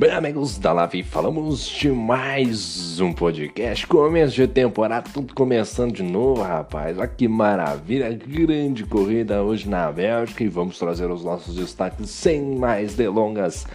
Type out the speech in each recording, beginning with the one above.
Bem, amigos da Lavi, falamos de mais um podcast. Começo de temporada, tudo começando de novo, rapaz. Olha que maravilha! Grande corrida hoje na Bélgica e vamos trazer os nossos destaques sem mais delongas.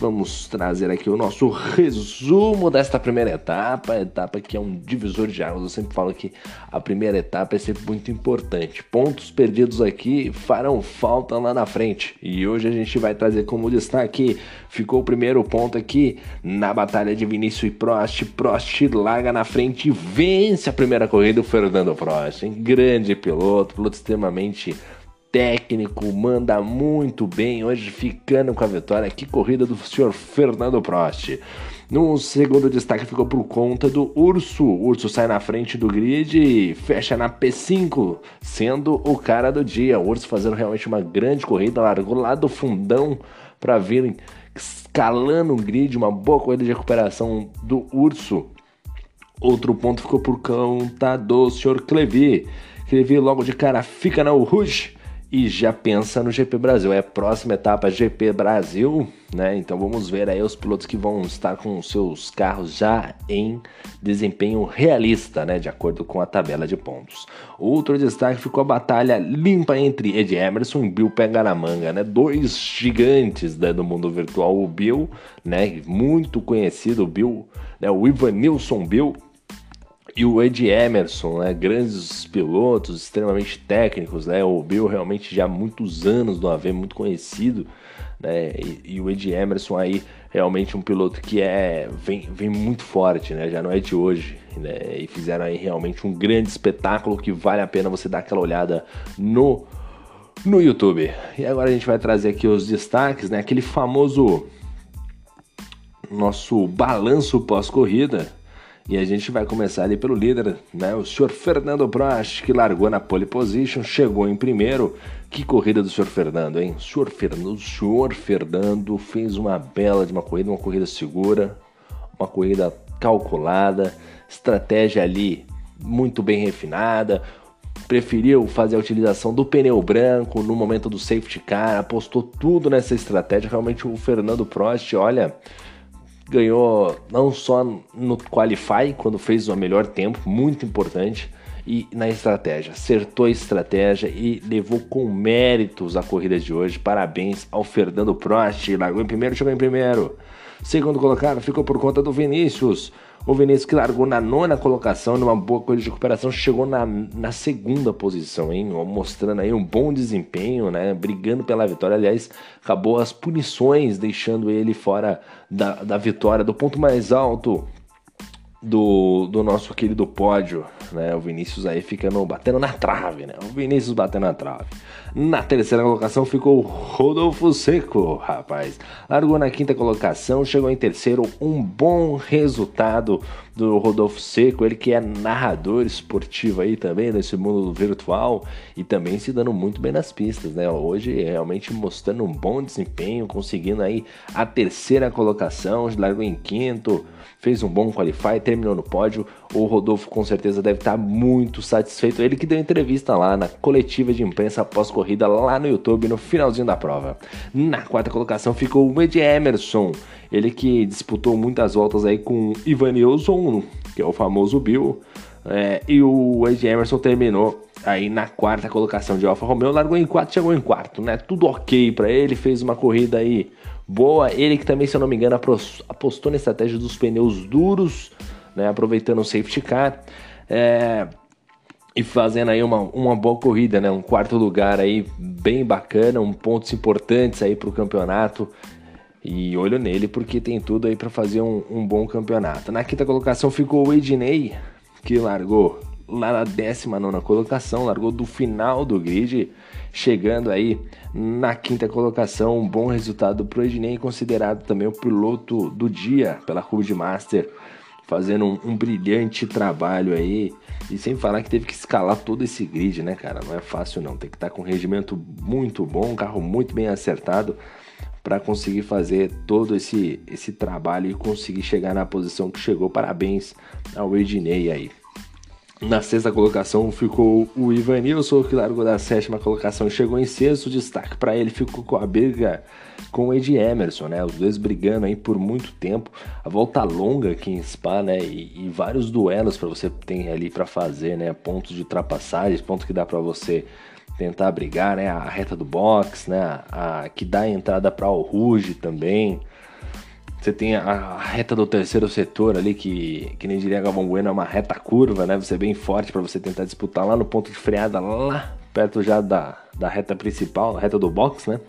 Vamos trazer aqui o nosso resumo desta primeira etapa, etapa que é um divisor de águas. Eu sempre falo que a primeira etapa é sempre muito importante. Pontos perdidos aqui farão falta lá na frente. E hoje a gente vai trazer como destaque, ficou o primeiro ponto aqui na batalha de Vinícius e Prost. Prost larga na frente e vence a primeira corrida o Fernando Prost. Hein? Grande piloto, piloto extremamente técnico, manda muito bem, hoje ficando com a vitória. Que corrida do senhor Fernando Prost. No segundo destaque ficou por conta do Urso. O Urso sai na frente do grid e fecha na P5, sendo o cara do dia. O Urso fazendo realmente uma grande corrida, largou lá do fundão para vir escalando o grid, uma boa corrida de recuperação do Urso. Outro ponto ficou por conta do Sr. Clevi. Clevi logo de cara fica na Rouge e já pensa no GP Brasil. É a próxima etapa GP Brasil, né? Então vamos ver aí os pilotos que vão estar com seus carros já em desempenho realista, né? De acordo com a tabela de pontos. Outro destaque ficou a batalha limpa entre Ed Emerson e Bill Pega na Manga, né? Dois gigantes né, do mundo virtual, o Bill, né? Muito conhecido, o Bill, né? O Ivan Nilson Bill e o Ed Emerson, né, grandes pilotos, extremamente técnicos, né, o Bill realmente já há muitos anos no AV, muito conhecido, né, e, e, o Ed Emerson aí realmente um piloto que é vem, vem muito forte, né, já não é de hoje, né, e fizeram aí realmente um grande espetáculo que vale a pena você dar aquela olhada no no YouTube. E agora a gente vai trazer aqui os destaques, né, aquele famoso nosso balanço pós-corrida, e a gente vai começar ali pelo líder, né? O senhor Fernando Prost, que largou na pole position, chegou em primeiro. Que corrida do senhor Fernando, hein? O senhor Fernando, o senhor Fernando fez uma bela de uma corrida, uma corrida segura, uma corrida calculada, estratégia ali muito bem refinada. Preferiu fazer a utilização do pneu branco no momento do safety car, apostou tudo nessa estratégia. Realmente o Fernando Prost, olha, ganhou não só no Qualify, quando fez o melhor tempo, muito importante, e na estratégia. Acertou a estratégia e levou com méritos a corrida de hoje. Parabéns ao Fernando Prost, largou em primeiro, chegou em primeiro. Segundo colocado ficou por conta do Vinícius. O Vinícius que largou na nona colocação, numa boa corrida de recuperação, chegou na, na segunda posição, hein? Mostrando aí um bom desempenho, né? Brigando pela vitória. Aliás, acabou as punições, deixando ele fora da, da vitória, do ponto mais alto do, do nosso querido pódio, né? O Vinícius aí ficando batendo na trave, né? O Vinícius batendo na trave. Na terceira colocação ficou Rodolfo Seco, rapaz. Largou na quinta colocação, chegou em terceiro. Um bom resultado do Rodolfo Seco, ele que é narrador esportivo aí também nesse mundo virtual e também se dando muito bem nas pistas, né? Hoje realmente mostrando um bom desempenho, conseguindo aí a terceira colocação, largou em quinto fez um bom qualify, terminou no pódio. O Rodolfo com certeza deve estar muito satisfeito. Ele que deu entrevista lá na coletiva de imprensa após corrida lá no YouTube no finalzinho da prova. Na quarta colocação ficou o Ed Emerson, ele que disputou muitas voltas aí com Ivanilson, que é o famoso Bill. É, e o Ed Emerson terminou aí na quarta colocação de Alfa Romeo, largou em quarto, chegou em quarto, né? Tudo ok para ele, fez uma corrida aí boa. Ele que também, se eu não me engano, apostou na estratégia dos pneus duros, né? Aproveitando o safety car. É, e fazendo aí uma, uma boa corrida, né? Um quarto lugar aí bem bacana, um pontos importantes aí para o campeonato. E olho nele porque tem tudo aí para fazer um, um, bom campeonato. Na quinta colocação ficou o Ednei, que largou lá na 19 colocação, largou do final do grid, chegando aí na quinta colocação. Um bom resultado para o Ednei, considerado também o piloto do dia pela Road Master, fazendo um, um, brilhante trabalho aí. E sem falar que teve que escalar todo esse grid, né, cara? Não é fácil não, tem que estar tá com um regimento muito bom, um carro muito bem acertado para conseguir fazer todo esse, esse trabalho e conseguir chegar na posição que chegou. Parabéns ao Ednei aí. Na sexta colocação ficou o Ivanilson, que largou da sétima colocação e chegou em sexto. Destaque para ele ficou com a briga com o Ed Emerson, né? Os dois brigando aí por muito tempo. A volta longa aqui em Spa, né? E, e vários duelos para você ter ali para fazer, né? Pontos de ultrapassagem, pontos que dá para você tentar brigar, né? A reta do box, né? A, que dá a entrada para o Ruge também. Você tem a reta do terceiro setor ali, que, que nem diria Galvão Bueno, é uma reta curva, né? Você é bem forte para você tentar disputar lá no ponto de freada, lá perto já da, da reta principal, a reta do box, né?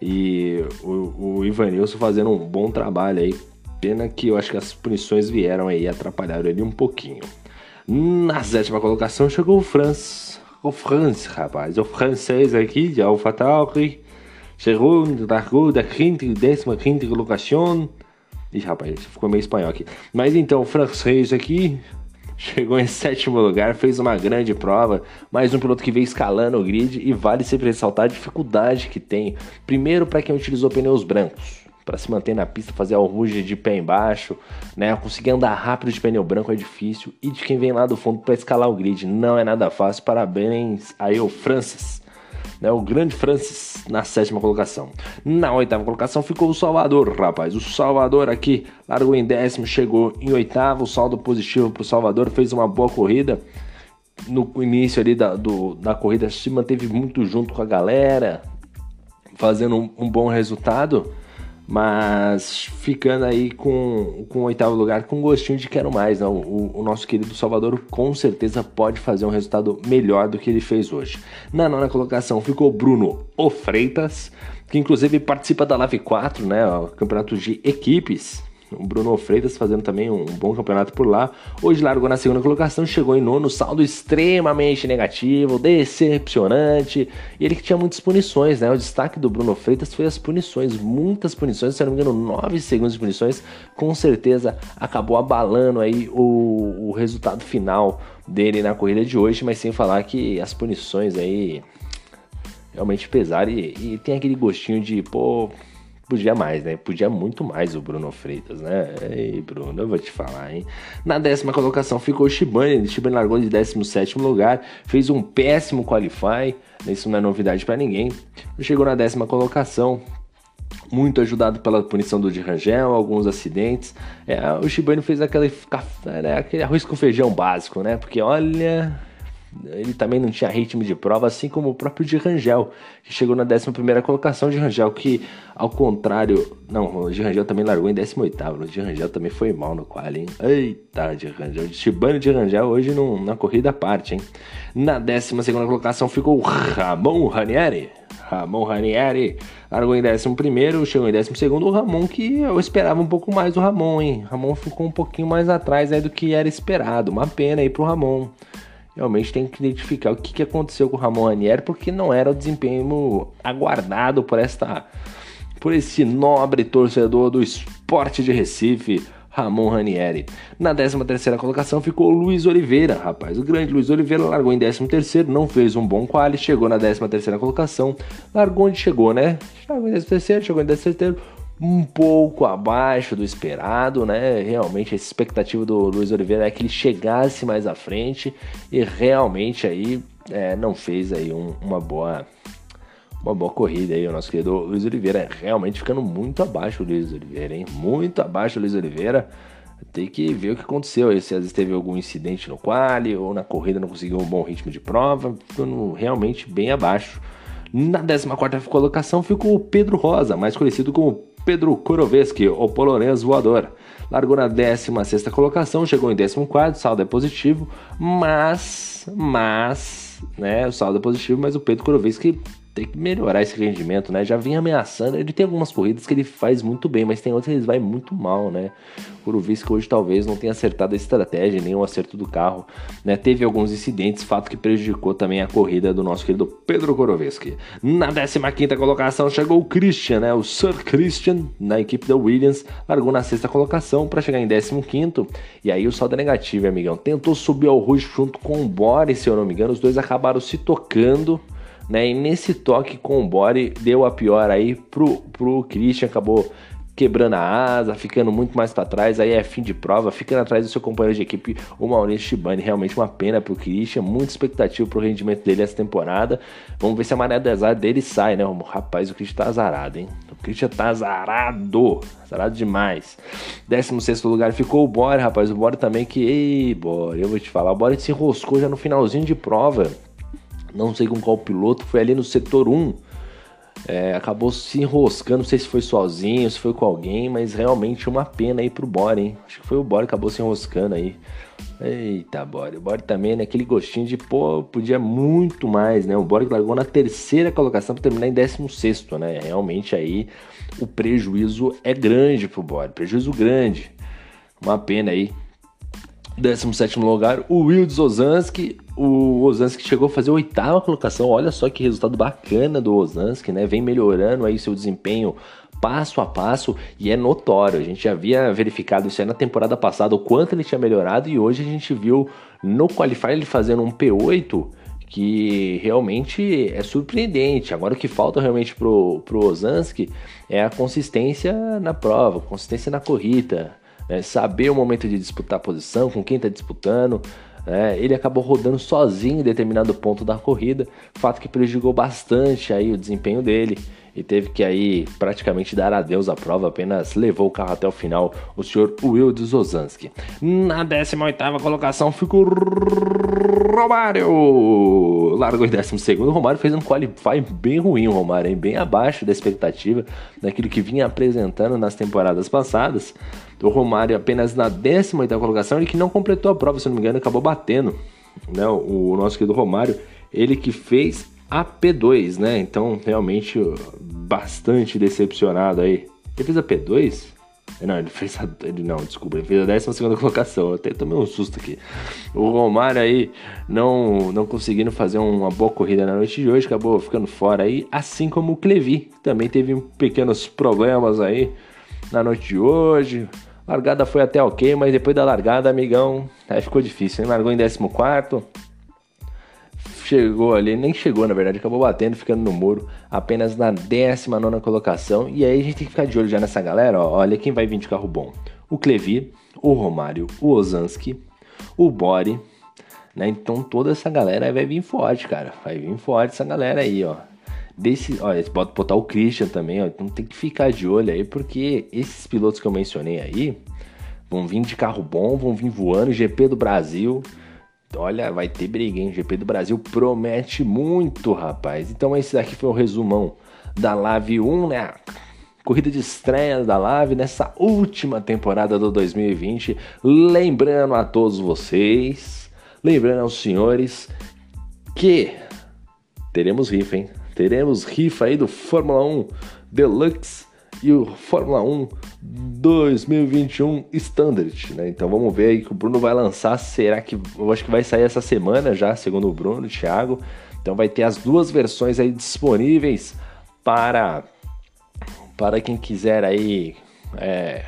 E o, o Ivanilson fazendo um bom trabalho aí. Pena que eu acho que as punições vieram aí e atrapalharam ele um pouquinho. Na sétima colocação chegou o Franz. O Franz, rapaz. O francês aqui de AlphaTauri. Chegou, largou da quinta décima quinta colocação. Ih, rapaz, ficou meio espanhol aqui. Mas então, o francês aqui chegou em sétimo lugar, fez uma grande prova. Mais um piloto que veio escalando o grid e vale sempre ressaltar a dificuldade que tem. Primeiro, para quem utilizou pneus brancos. Para se manter na pista, fazer o ruge de pé embaixo, né? Conseguir andar rápido de pneu branco é difícil. E de quem vem lá do fundo para escalar o grid, não é nada fácil. Parabéns aí, o Francis né, o grande Francis na sétima colocação. Na oitava colocação ficou o Salvador, rapaz. O Salvador aqui largou em décimo, chegou em oitavo, saldo positivo para o Salvador, fez uma boa corrida. No início ali da, do, da corrida se manteve muito junto com a galera, fazendo um, um bom resultado mas ficando aí com, com o oitavo lugar com gostinho de quero mais. Não? O, o, nosso querido Salvador com certeza pode fazer um resultado melhor do que ele fez hoje. Na nona colocação ficou Bruno O Freitas, que inclusive participa da Live 4, né, o campeonato de equipes. O Bruno Freitas fazendo também um bom campeonato por lá. Hoje largou na segunda colocação, chegou em nono, saldo extremamente negativo, decepcionante. E ele que tinha muitas punições, né? O destaque do Bruno Freitas foi as punições, muitas punições, se não me engano, 9 segundos de punições. Com certeza acabou abalando aí o, o resultado final dele na corrida de hoje, mas sem falar que as punições aí realmente pesaram e, e tem aquele gostinho de, pô, podia mais, né? Podia muito mais o Bruno Freitas, né? Ei, Bruno, eu vou te falar, hein? Na décima colocação ficou o Shibane. Shibane largou de 17 lugar, fez um péssimo qualify. Isso não é novidade para ninguém. Chegou na décima colocação, muito ajudado pela punição do de Rangel, alguns acidentes. É, o Shibane fez aquele, né, aquele arroz com feijão básico, né? Porque olha, ele também não tinha ritmo de prova, assim como o próprio de Rangel, que chegou na 11 colocação de Rangel, que ao contrário. Não, o de Rangel também largou em 18. O de Rangel também foi mal no qual, hein? Eita, de Rangel. Chibano de Rangel hoje num, na corrida à parte, hein? Na 12 colocação ficou Ramon Ranieri. Ramon Ranieri largou em 11, chegou em 12. O Ramon, que eu esperava um pouco mais do Ramon, hein? Ramon ficou um pouquinho mais atrás aí do que era esperado. Uma pena aí pro Ramon realmente tem que identificar o que, que aconteceu com o Ramon Ranieri, porque não era o desempenho aguardado por esta por esse nobre torcedor do esporte de Recife, Ramon Ranieri. Na 13 terceira colocação ficou Luiz Oliveira, rapaz. O grande Luiz Oliveira largou em 13 terceiro, não fez um bom quali, chegou na 13 terceira colocação, largou onde chegou, né? Chegou em 13 terceiro, chegou em 13 terceiro, um pouco abaixo do esperado, né? Realmente a expectativa do Luiz Oliveira é que ele chegasse mais à frente e realmente aí é, não fez aí um, uma boa uma boa corrida aí o nosso querido Luiz Oliveira, realmente ficando muito abaixo do Luiz Oliveira, hein? Muito abaixo do Luiz Oliveira. Tem que ver o que aconteceu aí, se às vezes teve algum incidente no quali ou na corrida não conseguiu um bom ritmo de prova, ficando realmente bem abaixo. Na 14 colocação ficou o Pedro Rosa, mais conhecido como Pedro Koroveski, o polonês voador. Largou na 16 colocação, chegou em 14, saldo é positivo, mas, mas, né, o saldo é positivo, mas o Pedro Koroveski tem que melhorar esse rendimento, né? Já vinha ameaçando. Ele tem algumas corridas que ele faz muito bem, mas tem outras que ele vai muito mal, né? Que hoje talvez não tenha acertado a estratégia, nem o acerto do carro, né? Teve alguns incidentes, fato que prejudicou também a corrida do nosso querido Pedro Koroveski. Na 15 colocação chegou o Christian, né? O Sir Christian, na equipe da Williams, largou na sexta colocação para chegar em 15 e aí o saldo é negativo, amigão. Tentou subir ao Rush junto com o Boris, se eu não me engano, os dois acabaram se tocando né? E nesse toque com o Bore deu a pior aí pro, pro Christian, acabou quebrando a asa, ficando muito mais para trás, aí é fim de prova, ficando atrás do seu companheiro de equipe, o Maurício Shibani. Realmente uma pena pro Christian, muita expectativa pro rendimento dele essa temporada. Vamos ver se a maré do azar dele sai, né? Rapaz, o Christian tá azarado, hein? O Christian tá azarado, azarado demais. 16 lugar ficou o Bore, rapaz. O Bore também que, ei, Bore, eu vou te falar, o Bore se enroscou já no finalzinho de prova. Não sei com qual piloto, foi ali no setor 1 é, acabou se enroscando, não sei se foi sozinho, se foi com alguém, mas realmente uma pena aí pro Bore, hein? Acho que foi o Bore que acabou se enroscando aí. Eita, Bore. O Bore também, né? Aquele gostinho de, pô, podia muito mais, né? O Bore largou na terceira colocação para terminar em 16, né? Realmente aí o prejuízo é grande pro Bore, prejuízo grande. Uma pena aí 17 lugar, o Wilds Ozanski. O Ozanski chegou a fazer a oitava colocação. Olha só que resultado bacana do Ozanski, né? Vem melhorando aí seu desempenho passo a passo e é notório. A gente já havia verificado isso aí na temporada passada, o quanto ele tinha melhorado, e hoje a gente viu no Qualifier ele fazendo um P8 que realmente é surpreendente. Agora o que falta realmente pro, pro Ozanski é a consistência na prova, consistência na corrida né, saber o momento de disputar a posição, com quem está disputando. Né, ele acabou rodando sozinho em determinado ponto da corrida, fato que prejudicou bastante aí o desempenho dele e teve que aí praticamente dar adeus à prova, apenas levou o carro até o final o senhor Will Ozanski. Na 18ª colocação ficou Romário, largou em 12 O Romário fez um qualify bem ruim, o Romário, hein? bem abaixo da expectativa daquilo que vinha apresentando nas temporadas passadas. O Romário apenas na 18 colocação, ele que não completou a prova, se não me engano, acabou batendo né? o nosso querido Romário, ele que fez a P2, né? Então, realmente, bastante decepcionado aí. Ele fez a P2? Não, ele fez a. Ele, não, desculpa, ele fez a 12 colocação. Eu até tomei um susto aqui. O Romário aí não, não conseguindo fazer uma boa corrida na noite de hoje, acabou ficando fora aí. Assim como o Clevi, também teve pequenos problemas aí na noite de hoje. Largada foi até ok, mas depois da largada, amigão, aí ficou difícil. Ele largou em 14 chegou ali, nem chegou na verdade, acabou batendo, ficando no muro, apenas na 19 colocação. E aí a gente tem que ficar de olho já nessa galera, ó, olha quem vai vir de carro bom: o Clevi, o Romário, o Ozanski, o Bore, né? Então toda essa galera vai vir forte, cara, vai vir forte essa galera aí, ó. Desse, olha, pode botar o Christian também, ó. Então tem que ficar de olho aí, porque esses pilotos que eu mencionei aí vão vir de carro bom, vão vir voando, GP do Brasil. Olha, vai ter briga, hein? GP do Brasil promete muito, rapaz. Então esse daqui foi o resumão da Live 1, né? Corrida de estreia da Live nessa última temporada do 2020. Lembrando a todos vocês, lembrando aos senhores que teremos rifa, hein? Teremos rifa aí do Fórmula 1 Deluxe e o Fórmula 1 2021 Standard, né? Então vamos ver aí que o Bruno vai lançar. Será que eu acho que vai sair essa semana já, segundo o Bruno, o Thiago. Então vai ter as duas versões aí disponíveis para para quem quiser aí é,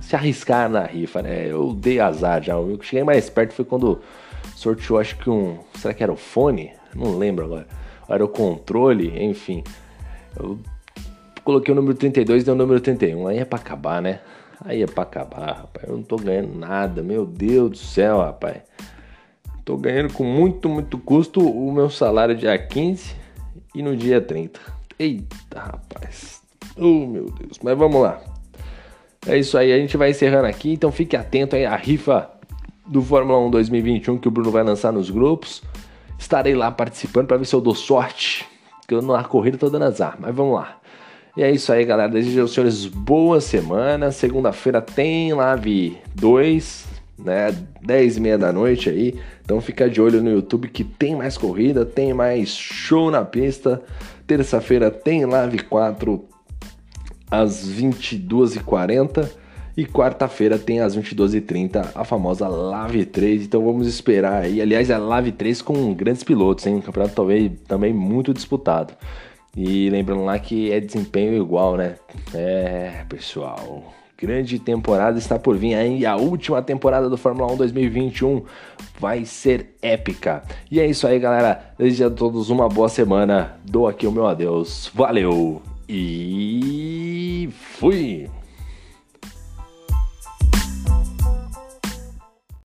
se arriscar na rifa, né? Eu dei azar já. O que cheguei mais perto foi quando sorteou, acho que um, será que era o fone? Não lembro agora. Era o controle, enfim. Eu coloquei o número 32 e deu o número 31. Aí é pra acabar, né? Aí é pra acabar, rapaz. Eu não tô ganhando nada, meu Deus do céu, rapaz. Tô ganhando com muito, muito custo o meu salário dia 15 e no dia 30. Eita, rapaz. Oh, meu Deus. Mas vamos lá. É isso aí, a gente vai encerrando aqui. Então fique atento aí à rifa do Fórmula 1 2021 que o Bruno vai lançar nos grupos. Estarei lá participando para ver se eu dou sorte. Que eu na corrida tô dando azar. Mas vamos lá. E é isso aí, galera. Desejo aos senhores boa semana. Segunda-feira tem live 2, né? 10 e meia da noite aí. Então fica de olho no YouTube que tem mais corrida, tem mais show na pista. Terça-feira tem live 4 às 22h40. E quarta-feira tem às 22h30 a famosa Live 3. Então vamos esperar aí. Aliás, é Live 3 com grandes pilotos, hein? Um campeonato talvez também muito disputado. E lembrando lá que é desempenho igual, né? É, pessoal. Grande temporada está por vir aí. A última temporada do Fórmula 1 2021 vai ser épica. E é isso aí, galera. Desejo a todos uma boa semana. Dou aqui o meu adeus. Valeu e fui!